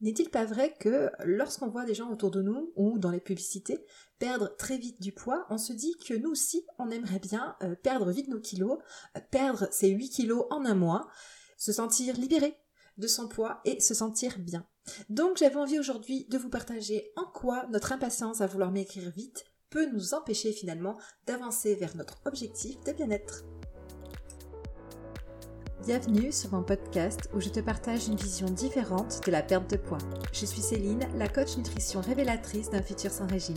N'est-il pas vrai que lorsqu'on voit des gens autour de nous ou dans les publicités perdre très vite du poids, on se dit que nous aussi, on aimerait bien euh, perdre vite nos kilos, euh, perdre ces 8 kilos en un mois, se sentir libéré de son poids et se sentir bien. Donc j'avais envie aujourd'hui de vous partager en quoi notre impatience à vouloir maigrir vite peut nous empêcher finalement d'avancer vers notre objectif de bien-être. Bienvenue sur mon podcast où je te partage une vision différente de la perte de poids. Je suis Céline, la coach nutrition révélatrice d'un futur sans régime.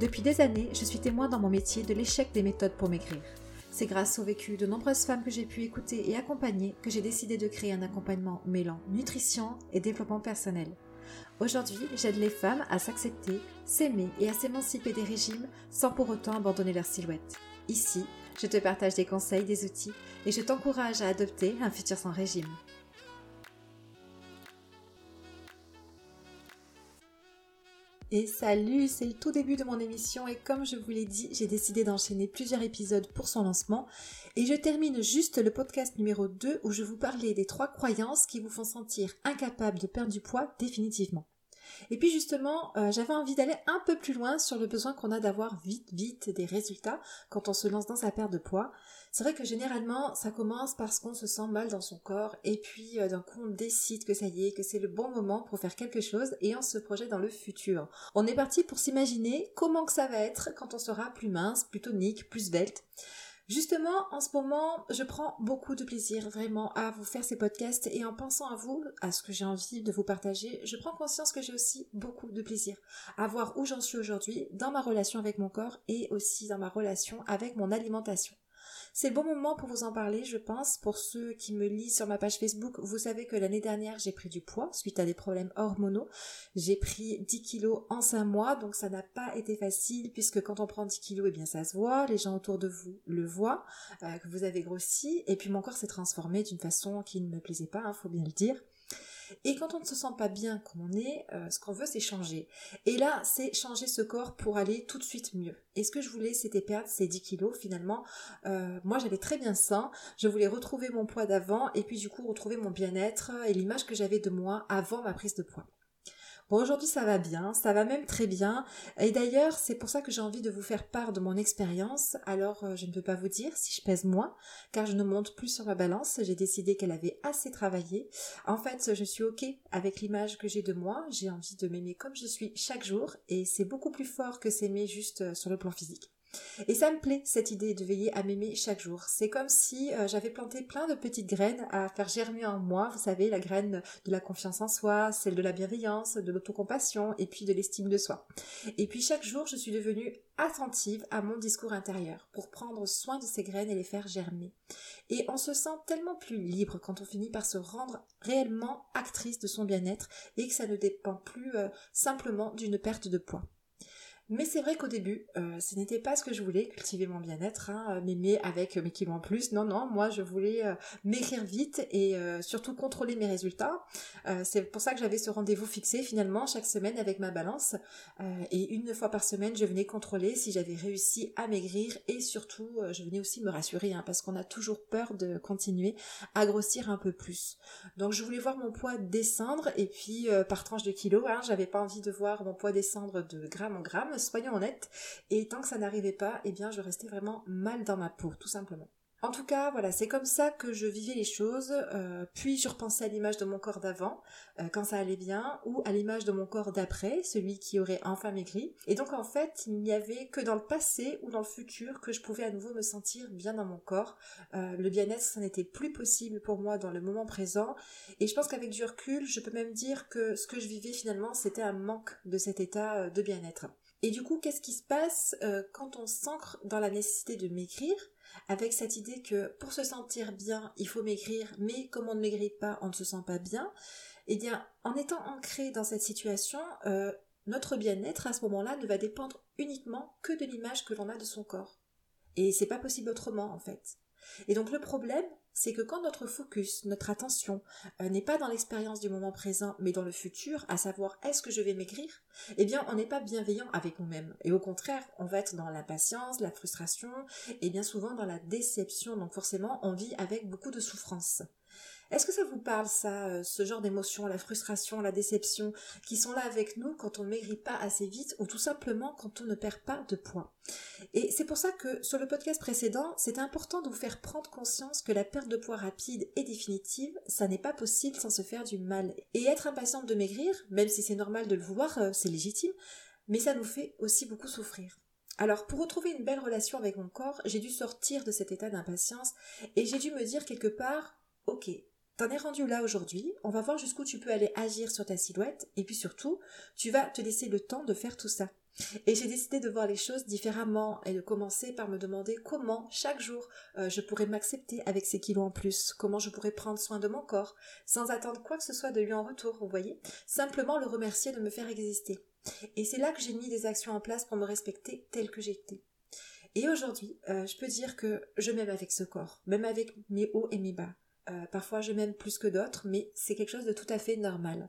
Depuis des années, je suis témoin dans mon métier de l'échec des méthodes pour maigrir. C'est grâce au vécu de nombreuses femmes que j'ai pu écouter et accompagner que j'ai décidé de créer un accompagnement mêlant nutrition et développement personnel. Aujourd'hui, j'aide les femmes à s'accepter, s'aimer et à s'émanciper des régimes sans pour autant abandonner leur silhouette. Ici, je te partage des conseils, des outils et je t'encourage à adopter un futur sans régime. Et salut, c'est le tout début de mon émission et comme je vous l'ai dit, j'ai décidé d'enchaîner plusieurs épisodes pour son lancement et je termine juste le podcast numéro 2 où je vous parlais des trois croyances qui vous font sentir incapable de perdre du poids définitivement. Et puis justement, euh, j'avais envie d'aller un peu plus loin sur le besoin qu'on a d'avoir vite, vite des résultats quand on se lance dans sa perte de poids. C'est vrai que généralement, ça commence parce qu'on se sent mal dans son corps et puis euh, d'un coup on décide que ça y est, que c'est le bon moment pour faire quelque chose et on se projette dans le futur. On est parti pour s'imaginer comment que ça va être quand on sera plus mince, plus tonique, plus svelte. Justement, en ce moment, je prends beaucoup de plaisir vraiment à vous faire ces podcasts et en pensant à vous, à ce que j'ai envie de vous partager, je prends conscience que j'ai aussi beaucoup de plaisir à voir où j'en suis aujourd'hui dans ma relation avec mon corps et aussi dans ma relation avec mon alimentation. C'est le bon moment pour vous en parler, je pense. Pour ceux qui me lisent sur ma page Facebook, vous savez que l'année dernière, j'ai pris du poids suite à des problèmes hormonaux. J'ai pris 10 kilos en 5 mois, donc ça n'a pas été facile puisque quand on prend 10 kilos, eh bien ça se voit, les gens autour de vous le voient, euh, que vous avez grossi, et puis mon corps s'est transformé d'une façon qui ne me plaisait pas, il hein, faut bien le dire. Et quand on ne se sent pas bien comme on est, euh, ce qu'on veut, c'est changer. Et là, c'est changer ce corps pour aller tout de suite mieux. Et ce que je voulais, c'était perdre ces 10 kilos. Finalement, euh, moi, j'avais très bien ça. Je voulais retrouver mon poids d'avant et puis du coup retrouver mon bien-être et l'image que j'avais de moi avant ma prise de poids. Bon, aujourd'hui ça va bien, ça va même très bien. Et d'ailleurs, c'est pour ça que j'ai envie de vous faire part de mon expérience. Alors, euh, je ne peux pas vous dire si je pèse moins, car je ne monte plus sur ma balance. J'ai décidé qu'elle avait assez travaillé. En fait, je suis ok avec l'image que j'ai de moi. J'ai envie de m'aimer comme je suis chaque jour, et c'est beaucoup plus fort que s'aimer juste euh, sur le plan physique. Et ça me plaît, cette idée de veiller à m'aimer chaque jour. C'est comme si euh, j'avais planté plein de petites graines à faire germer en moi, vous savez, la graine de la confiance en soi, celle de la bienveillance, de l'autocompassion et puis de l'estime de soi. Et puis chaque jour, je suis devenue attentive à mon discours intérieur pour prendre soin de ces graines et les faire germer. Et on se sent tellement plus libre quand on finit par se rendre réellement actrice de son bien-être et que ça ne dépend plus euh, simplement d'une perte de poids. Mais c'est vrai qu'au début, euh, ce n'était pas ce que je voulais, cultiver mon bien-être, hein, euh, m'aimer avec mes kilos en plus. Non, non, moi je voulais euh, m'écrire vite et surtout contrôler mes résultats. c'est pour ça que j'avais ce rendez-vous fixé finalement chaque semaine avec ma balance. et une fois par semaine, je venais contrôler si j'avais réussi à maigrir et surtout, je venais aussi me rassurer hein, parce qu'on a toujours peur de continuer à grossir un peu plus. Donc je voulais voir mon poids descendre et puis par tranche de kilos, hein, j'avais pas envie de voir mon poids descendre de gramme en gramme soyons honnêtes. Et tant que ça n'arrivait pas, eh bien, je restais vraiment mal dans ma peau, tout simplement. En tout cas, voilà, c'est comme ça que je vivais les choses. Euh, puis je repensais à l'image de mon corps d'avant, euh, quand ça allait bien, ou à l'image de mon corps d'après, celui qui aurait enfin maigri. Et donc en fait, il n'y avait que dans le passé ou dans le futur que je pouvais à nouveau me sentir bien dans mon corps. Euh, le bien-être, ça n'était plus possible pour moi dans le moment présent. Et je pense qu'avec du recul, je peux même dire que ce que je vivais finalement, c'était un manque de cet état de bien-être. Et du coup, qu'est-ce qui se passe euh, quand on s'ancre dans la nécessité de maigrir avec cette idée que pour se sentir bien, il faut maigrir, mais comme on ne maigrit pas, on ne se sent pas bien, eh bien, en étant ancré dans cette situation, euh, notre bien-être à ce moment-là ne va dépendre uniquement que de l'image que l'on a de son corps. Et c'est pas possible autrement, en fait. Et donc le problème, c'est que quand notre focus, notre attention euh, n'est pas dans l'expérience du moment présent, mais dans le futur, à savoir est-ce que je vais maigrir, eh bien on n'est pas bienveillant avec nous-mêmes. Et au contraire, on va être dans l'impatience, la frustration, et bien souvent dans la déception. Donc forcément, on vit avec beaucoup de souffrance. Est-ce que ça vous parle ça, euh, ce genre d'émotions, la frustration, la déception, qui sont là avec nous quand on ne maigrit pas assez vite ou tout simplement quand on ne perd pas de poids? Et c'est pour ça que sur le podcast précédent, c'est important de vous faire prendre conscience que la perte de poids rapide et définitive, ça n'est pas possible sans se faire du mal. Et être impatiente de maigrir, même si c'est normal de le vouloir, euh, c'est légitime, mais ça nous fait aussi beaucoup souffrir. Alors, pour retrouver une belle relation avec mon corps, j'ai dû sortir de cet état d'impatience et j'ai dû me dire quelque part, ok, T'en es rendu là aujourd'hui, on va voir jusqu'où tu peux aller agir sur ta silhouette, et puis surtout, tu vas te laisser le temps de faire tout ça. Et j'ai décidé de voir les choses différemment et de commencer par me demander comment chaque jour euh, je pourrais m'accepter avec ces kilos en plus, comment je pourrais prendre soin de mon corps, sans attendre quoi que ce soit de lui en retour, vous voyez, simplement le remercier de me faire exister. Et c'est là que j'ai mis des actions en place pour me respecter tel que j'étais. Et aujourd'hui, euh, je peux dire que je m'aime avec ce corps, même avec mes hauts et mes bas. Euh, parfois je m'aime plus que d'autres, mais c'est quelque chose de tout à fait normal.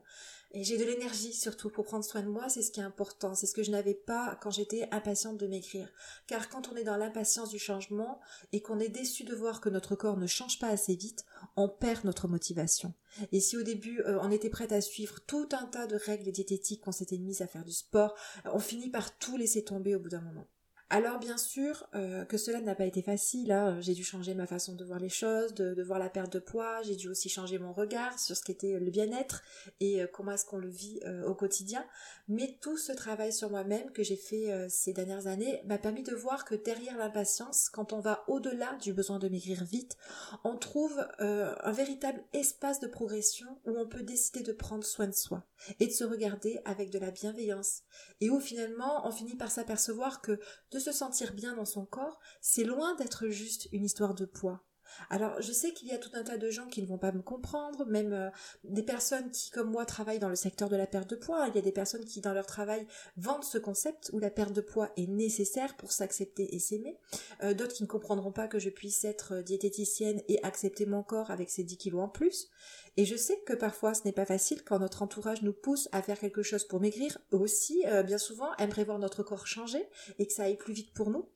Et j'ai de l'énergie surtout pour prendre soin de moi, c'est ce qui est important, c'est ce que je n'avais pas quand j'étais impatiente de m'écrire. Car quand on est dans l'impatience du changement et qu'on est déçu de voir que notre corps ne change pas assez vite, on perd notre motivation. Et si au début euh, on était prête à suivre tout un tas de règles diététiques, qu'on s'était mise à faire du sport, on finit par tout laisser tomber au bout d'un moment. Alors bien sûr euh, que cela n'a pas été facile, hein. j'ai dû changer ma façon de voir les choses, de, voir la perte de poids, j'ai dû aussi changer mon regard sur ce qu'était le bien-être et euh, comment est-ce qu'on le vit euh, au quotidien. Mais tout ce travail sur moi-même que j'ai fait ces dernières années m'a permis de voir que derrière l'impatience, quand on va au-delà du besoin de maigrir vite, on trouve un véritable espace de progression où on peut décider de prendre soin de soi et de se regarder avec de la bienveillance et où finalement on finit par s'apercevoir que se sentir bien dans son corps, c'est loin d'être juste une histoire de poids. Alors, je sais qu'il y a tout un tas de gens qui ne vont pas me comprendre, même euh, des personnes qui, comme moi, travaillent dans le secteur de la perte de poids. Il y a des personnes qui, dans leur travail, vendent ce concept où la perte de poids est nécessaire pour s'accepter et s'aimer. Euh, d'autres qui ne comprendront pas que je puisse être euh, diététicienne et accepter mon corps avec ses 10 kilos en plus. Et je sais que parfois ce n'est pas facile quand notre entourage nous pousse à faire quelque chose pour maigrir. aussi, bien souvent, aimerait voir notre corps changer et que ça aille plus vite pour nous.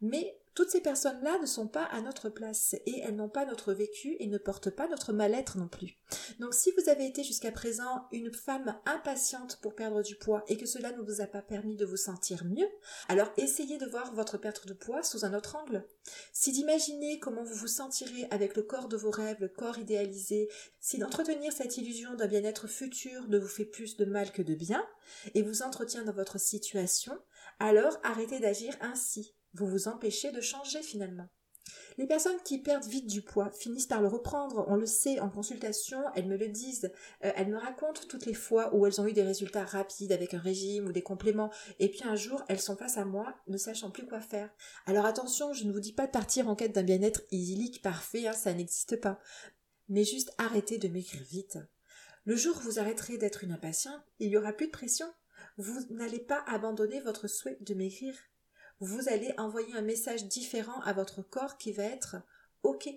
Mais toutes ces personnes-là ne sont pas à notre place et elles n'ont pas notre vécu et ne portent pas notre mal-être non plus. Donc si vous avez été jusqu'à présent une femme impatiente pour perdre du poids et que cela ne vous a pas permis de vous sentir mieux, alors essayez de voir votre perte de poids sous un autre angle. Si d'imaginer comment vous vous sentirez avec le corps de vos rêves, le corps idéalisé, si d'entretenir cette illusion d'un bien-être futur ne vous fait plus de mal que de bien et vous entretient dans votre situation, alors arrêtez d'agir ainsi vous vous empêchez de changer finalement. Les personnes qui perdent vite du poids finissent par le reprendre, on le sait en consultation, elles me le disent, euh, elles me racontent toutes les fois où elles ont eu des résultats rapides avec un régime ou des compléments, et puis un jour elles sont face à moi, ne sachant plus quoi faire. Alors attention, je ne vous dis pas de partir en quête d'un bien-être idyllique parfait, hein, ça n'existe pas, mais juste arrêtez de maigrir vite. Le jour où vous arrêterez d'être une impatiente, il n'y aura plus de pression. Vous n'allez pas abandonner votre souhait de maigrir vous allez envoyer un message différent à votre corps qui va être OK.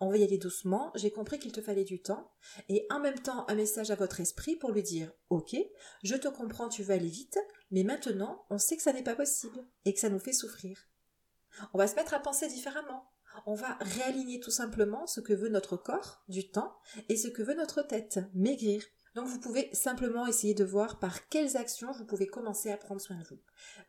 On va y aller doucement, j'ai compris qu'il te fallait du temps, et en même temps un message à votre esprit pour lui dire Ok, je te comprends, tu veux aller vite, mais maintenant on sait que ça n'est pas possible et que ça nous fait souffrir. On va se mettre à penser différemment. On va réaligner tout simplement ce que veut notre corps, du temps, et ce que veut notre tête, maigrir. Donc vous pouvez simplement essayer de voir par quelles actions vous pouvez commencer à prendre soin de vous.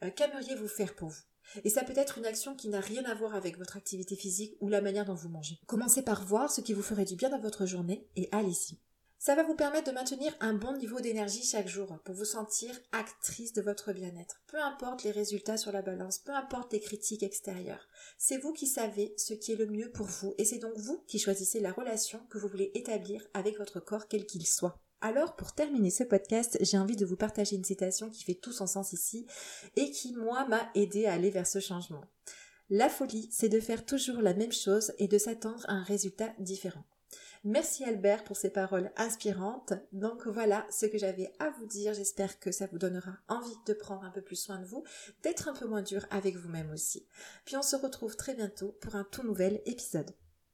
Euh, qu'aimeriez-vous faire pour vous? Et ça peut être une action qui n'a rien à voir avec votre activité physique ou la manière dont vous mangez. Commencez par voir ce qui vous ferait du bien dans votre journée et allez-y. Ça va vous permettre de maintenir un bon niveau d'énergie chaque jour pour vous sentir actrice de votre bien-être. Peu importe les résultats sur la balance, peu importe les critiques extérieures. C'est vous qui savez ce qui est le mieux pour vous et c'est donc vous qui choisissez la relation que vous voulez établir avec votre corps quel qu'il soit. Alors, pour terminer ce podcast, j'ai envie de vous partager une citation qui fait tout son sens ici et qui, moi, m'a aidé à aller vers ce changement. La folie, c'est de faire toujours la même chose et de s'attendre à un résultat différent. Merci Albert pour ces paroles inspirantes. Donc voilà ce que j'avais à vous dire. J'espère que ça vous donnera envie de prendre un peu plus soin de vous, d'être un peu moins dur avec vous-même aussi. Puis on se retrouve très bientôt pour un tout nouvel épisode.